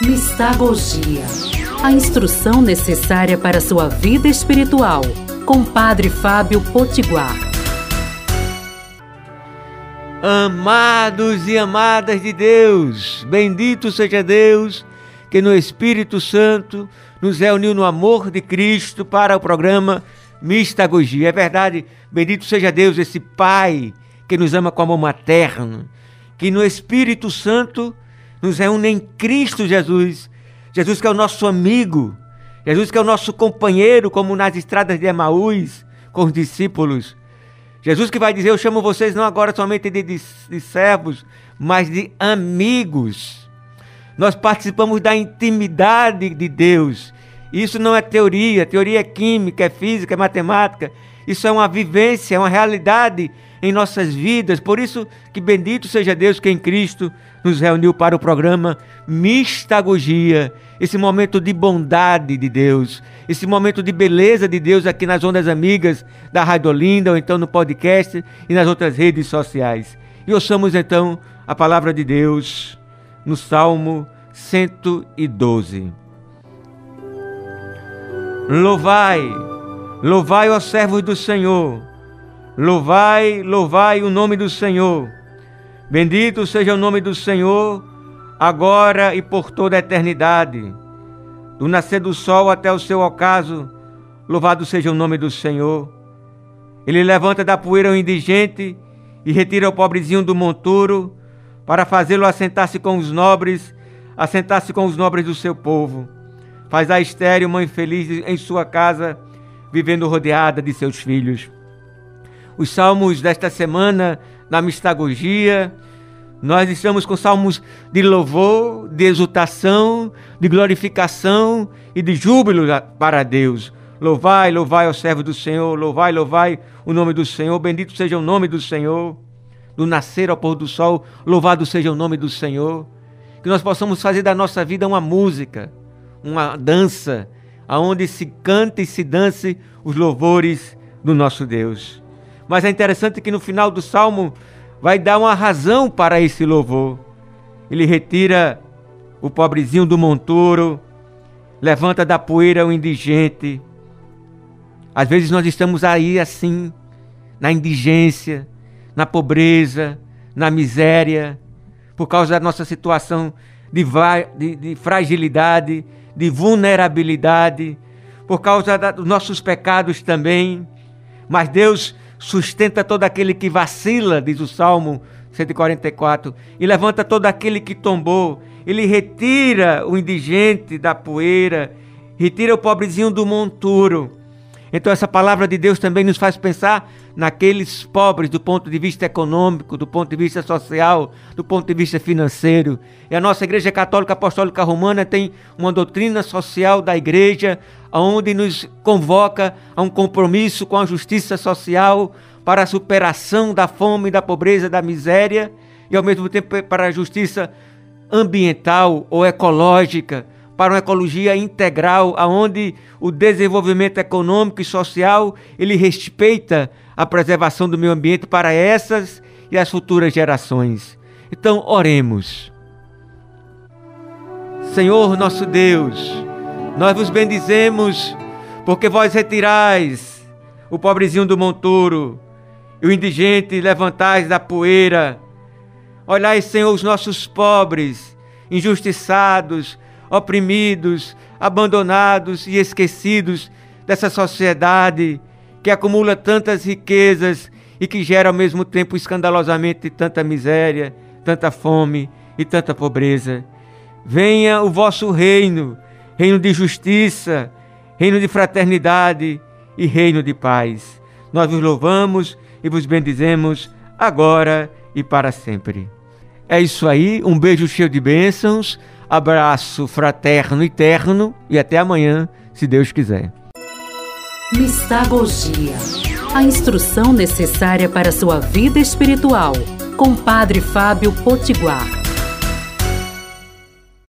Mistagogia. A instrução necessária para sua vida espiritual. Com Padre Fábio Potiguar. Amados e amadas de Deus, bendito seja Deus que no Espírito Santo nos reuniu no amor de Cristo para o programa Mistagogia. É verdade, bendito seja Deus, esse Pai que nos ama com amor materno, que no Espírito Santo nos reúne em Cristo Jesus. Jesus que é o nosso amigo, Jesus que é o nosso companheiro, como nas estradas de Emaús, com os discípulos. Jesus que vai dizer: Eu chamo vocês não agora somente de, de, de servos, mas de amigos. Nós participamos da intimidade de Deus. Isso não é teoria, teoria é química, é física, é matemática. Isso é uma vivência, é uma realidade em nossas vidas. Por isso que bendito seja Deus que em Cristo nos reuniu para o programa Mistagogia, esse momento de bondade de Deus, esse momento de beleza de Deus aqui nas ondas amigas da Rádio Olinda, ou então no podcast e nas outras redes sociais. E ouçamos então a palavra de Deus no Salmo 112. Louvai, louvai, ó servos do Senhor, louvai, louvai o nome do Senhor Bendito seja o nome do Senhor, agora e por toda a eternidade. Do nascer do sol até o seu ocaso, louvado seja o nome do Senhor. Ele levanta da poeira o indigente e retira o pobrezinho do monturo, para fazê-lo assentar-se com os nobres, assentar-se com os nobres do seu povo. Faz a estéreo mãe feliz em sua casa, vivendo rodeada de seus filhos. Os salmos desta semana na mistagogia. Nós estamos com salmos de louvor, de exultação, de glorificação e de júbilo para Deus. Louvai, louvai ao servo do Senhor, louvai, louvai o nome do Senhor, bendito seja o nome do Senhor. Do nascer ao pôr do sol, louvado seja o nome do Senhor. Que nós possamos fazer da nossa vida uma música, uma dança, aonde se cante e se dance os louvores do nosso Deus. Mas é interessante que no final do salmo vai dar uma razão para esse louvor. Ele retira o pobrezinho do monturo, levanta da poeira o indigente. Às vezes nós estamos aí assim, na indigência, na pobreza, na miséria, por causa da nossa situação de, de, de fragilidade, de vulnerabilidade, por causa dos nossos pecados também. Mas Deus sustenta todo aquele que vacila, diz o Salmo 144, e levanta todo aquele que tombou. Ele retira o indigente da poeira, retira o pobrezinho do monturo. Então, essa palavra de Deus também nos faz pensar naqueles pobres do ponto de vista econômico, do ponto de vista social, do ponto de vista financeiro. E a nossa Igreja Católica Apostólica Romana tem uma doutrina social da Igreja, onde nos convoca a um compromisso com a justiça social para a superação da fome, da pobreza, da miséria e ao mesmo tempo para a justiça ambiental ou ecológica, para uma ecologia integral, aonde o desenvolvimento econômico e social ele respeita a preservação do meio ambiente para essas e as futuras gerações. Então, oremos. Senhor nosso Deus, nós vos bendizemos, porque vós retirais o pobrezinho do monturo e o indigente levantais da poeira. Olhai, Senhor, os nossos pobres, injustiçados, oprimidos, abandonados e esquecidos dessa sociedade que acumula tantas riquezas e que gera ao mesmo tempo escandalosamente tanta miséria, tanta fome e tanta pobreza. Venha o vosso reino reino de justiça, reino de fraternidade e reino de paz. Nós vos louvamos e vos bendizemos agora e para sempre. É isso aí, um beijo cheio de bênçãos, abraço fraterno e terno e até amanhã, se Deus quiser. Mistagogia a instrução necessária para sua vida espiritual, com Padre Fábio Potiguar.